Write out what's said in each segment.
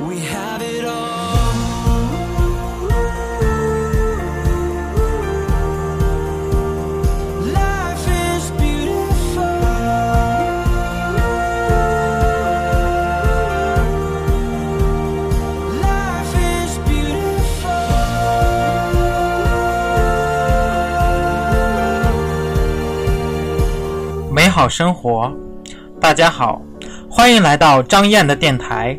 We have it all. Life is beautiful. Life is beautiful. 美好生活，大家好，欢迎来到张燕的电台。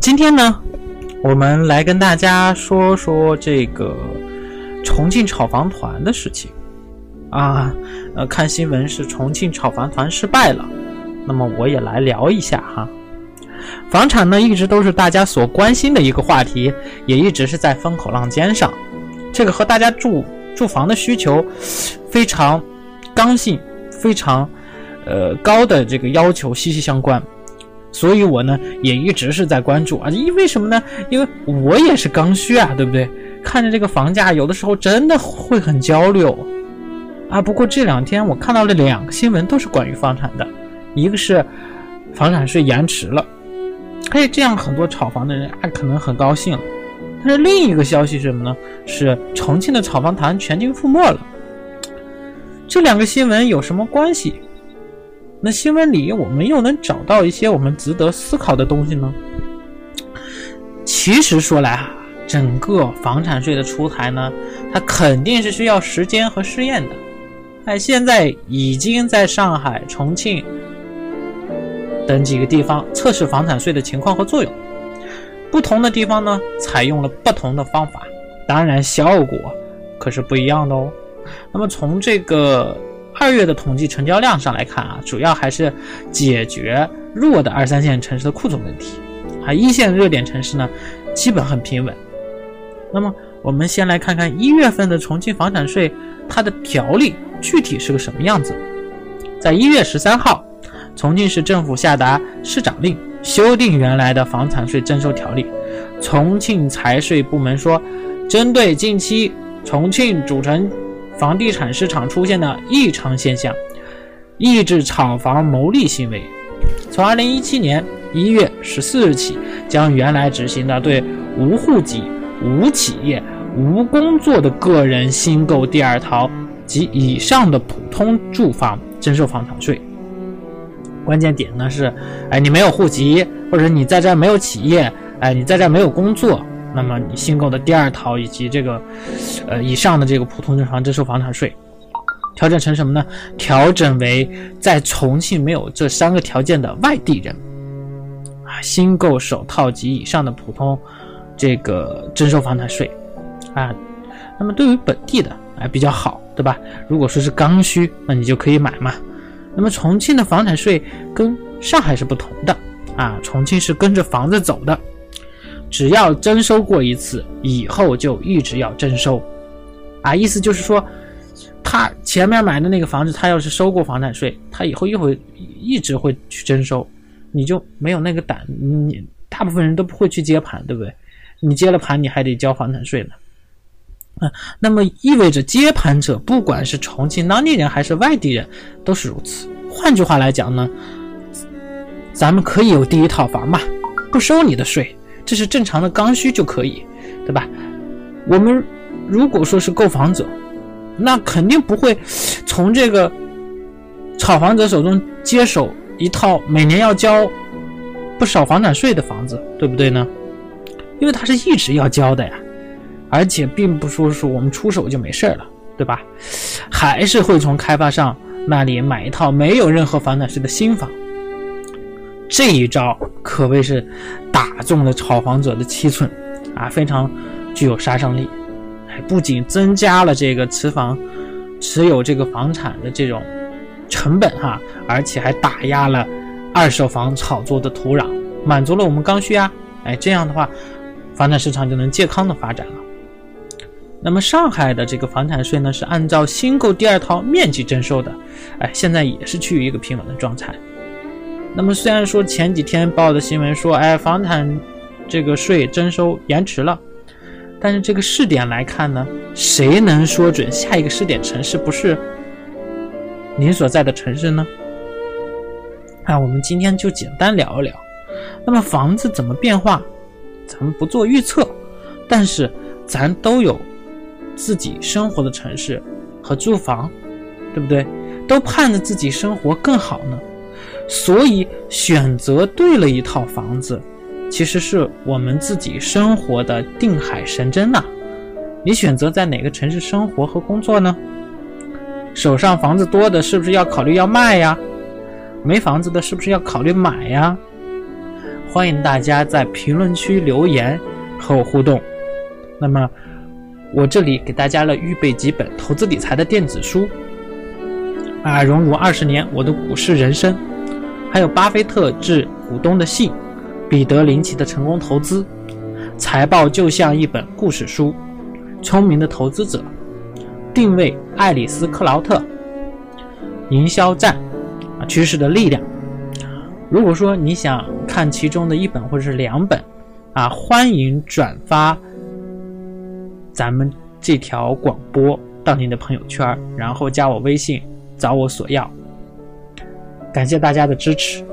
今天呢，我们来跟大家说说这个重庆炒房团的事情啊。呃，看新闻是重庆炒房团失败了，那么我也来聊一下哈。房产呢，一直都是大家所关心的一个话题，也一直是在风口浪尖上。这个和大家住住房的需求非常刚性、非常呃高的这个要求息息相关。所以我呢也一直是在关注啊，因为什么呢？因为我也是刚需啊，对不对？看着这个房价，有的时候真的会很焦虑啊。不过这两天我看到了两个新闻，都是关于房产的，一个是房产税延迟了，哎，这样很多炒房的人啊可能很高兴。但是另一个消息是什么呢？是重庆的炒房团全军覆没了。这两个新闻有什么关系？那新闻里我们又能找到一些我们值得思考的东西呢？其实说来啊，整个房产税的出台呢，它肯定是需要时间和试验的。哎，现在已经在上海、重庆等几个地方测试房产税的情况和作用。不同的地方呢，采用了不同的方法，当然效果可是不一样的哦。那么从这个。二月的统计成交量上来看啊，主要还是解决弱的二三线城市的库存问题，啊，一线热点城市呢，基本很平稳。那么我们先来看看一月份的重庆房产税，它的条例具体是个什么样子。在一月十三号，重庆市政府下达市长令，修订原来的房产税征收条例。重庆财税部门说，针对近期重庆主城。房地产市场出现的异常现象，抑制炒房牟利行为。从二零一七年一月十四日起，将原来执行的对无户籍、无企业、无工作的个人新购第二套及以上的普通住房征收房产税。关键点呢是，哎，你没有户籍，或者你在这没有企业，哎，你在这没有工作。那么你新购的第二套以及这个，呃以上的这个普通住房征收房产税，调整成什么呢？调整为在重庆没有这三个条件的外地人，啊，新购首套及以上的普通这个征收房产税，啊，那么对于本地的啊比较好，对吧？如果说是刚需，那你就可以买嘛。那么重庆的房产税跟上海是不同的，啊，重庆是跟着房子走的。只要征收过一次，以后就一直要征收，啊，意思就是说，他前面买的那个房子，他要是收过房产税，他以后又会一直会去征收，你就没有那个胆，你大部分人都不会去接盘，对不对？你接了盘，你还得交房产税呢，啊，那么意味着接盘者不管是重庆当地人还是外地人都是如此。换句话来讲呢，咱们可以有第一套房嘛，不收你的税。这是正常的刚需就可以，对吧？我们如果说是购房者，那肯定不会从这个炒房者手中接手一套每年要交不少房产税的房子，对不对呢？因为它是一直要交的呀，而且并不说是我们出手就没事了，对吧？还是会从开发商那里买一套没有任何房产税的新房。这一招可谓是打中了炒房者的七寸啊，非常具有杀伤力。哎，不仅增加了这个持房、持有这个房产的这种成本哈，而且还打压了二手房炒作的土壤，满足了我们刚需啊。哎，这样的话，房产市场就能健康的发展了。那么上海的这个房产税呢，是按照新购第二套面积征收的，哎，现在也是趋于一个平稳的状态。那么虽然说前几天报的新闻说，哎，房产这个税征收延迟了。但是这个试点来看呢，谁能说准下一个试点城市不是您所在的城市呢？啊，我们今天就简单聊一聊。那么房子怎么变化，咱们不做预测，但是咱都有自己生活的城市和住房，对不对？都盼着自己生活更好呢，所以选择对了一套房子。其实是我们自己生活的定海神针呐。你选择在哪个城市生活和工作呢？手上房子多的，是不是要考虑要卖呀？没房子的，是不是要考虑买呀？欢迎大家在评论区留言和我互动。那么，我这里给大家了预备几本投资理财的电子书，啊，荣辱二十年我的股市人生，还有巴菲特致股东的信。彼得林奇的成功投资财报就像一本故事书，聪明的投资者定位爱丽丝克劳特，营销战啊趋势的力量。如果说你想看其中的一本或者是两本啊，欢迎转发咱们这条广播到您的朋友圈，然后加我微信找我索要。感谢大家的支持。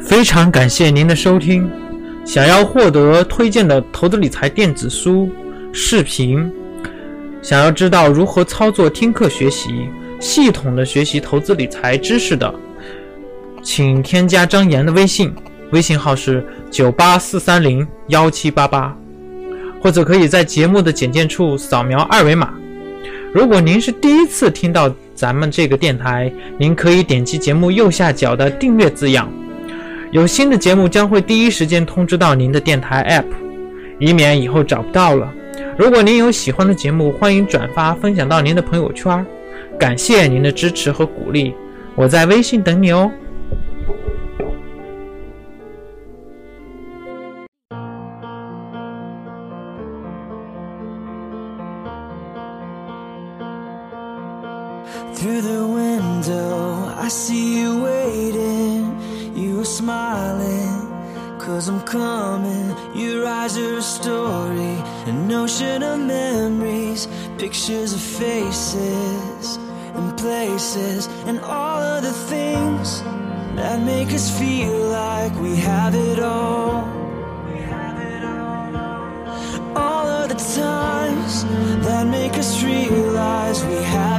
非常感谢您的收听。想要获得推荐的投资理财电子书、视频，想要知道如何操作听课学习，系统的学习投资理财知识的，请添加张岩的微信，微信号是九八四三零幺七八八，或者可以在节目的简介处扫描二维码。如果您是第一次听到咱们这个电台，您可以点击节目右下角的订阅字样。有新的节目将会第一时间通知到您的电台 App，以免以后找不到了。如果您有喜欢的节目，欢迎转发分享到您的朋友圈。感谢您的支持和鼓励，我在微信等你哦。Through the window, I see you waiting. You are smiling, cause I'm coming. Your eyes are a story, an ocean of memories, pictures of faces and places, and all of the things that make us feel like we have it all. All of the times that make us realize we have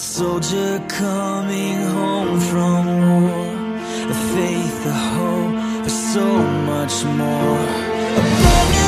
soldier coming home from war. A faith, a hope, for so much more.